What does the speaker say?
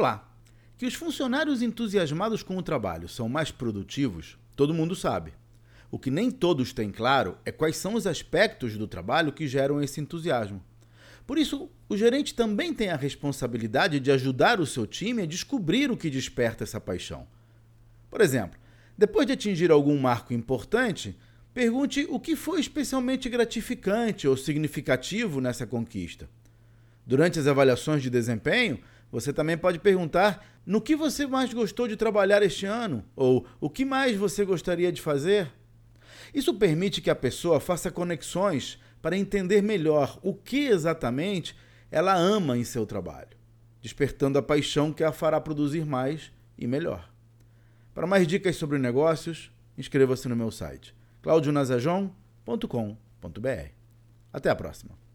Olá! Que os funcionários entusiasmados com o trabalho são mais produtivos, todo mundo sabe. O que nem todos têm claro é quais são os aspectos do trabalho que geram esse entusiasmo. Por isso, o gerente também tem a responsabilidade de ajudar o seu time a descobrir o que desperta essa paixão. Por exemplo, depois de atingir algum marco importante, pergunte o que foi especialmente gratificante ou significativo nessa conquista. Durante as avaliações de desempenho, você também pode perguntar no que você mais gostou de trabalhar este ano ou o que mais você gostaria de fazer. Isso permite que a pessoa faça conexões para entender melhor o que exatamente ela ama em seu trabalho, despertando a paixão que a fará produzir mais e melhor. Para mais dicas sobre negócios, inscreva-se no meu site claudionazajon.com.br. Até a próxima!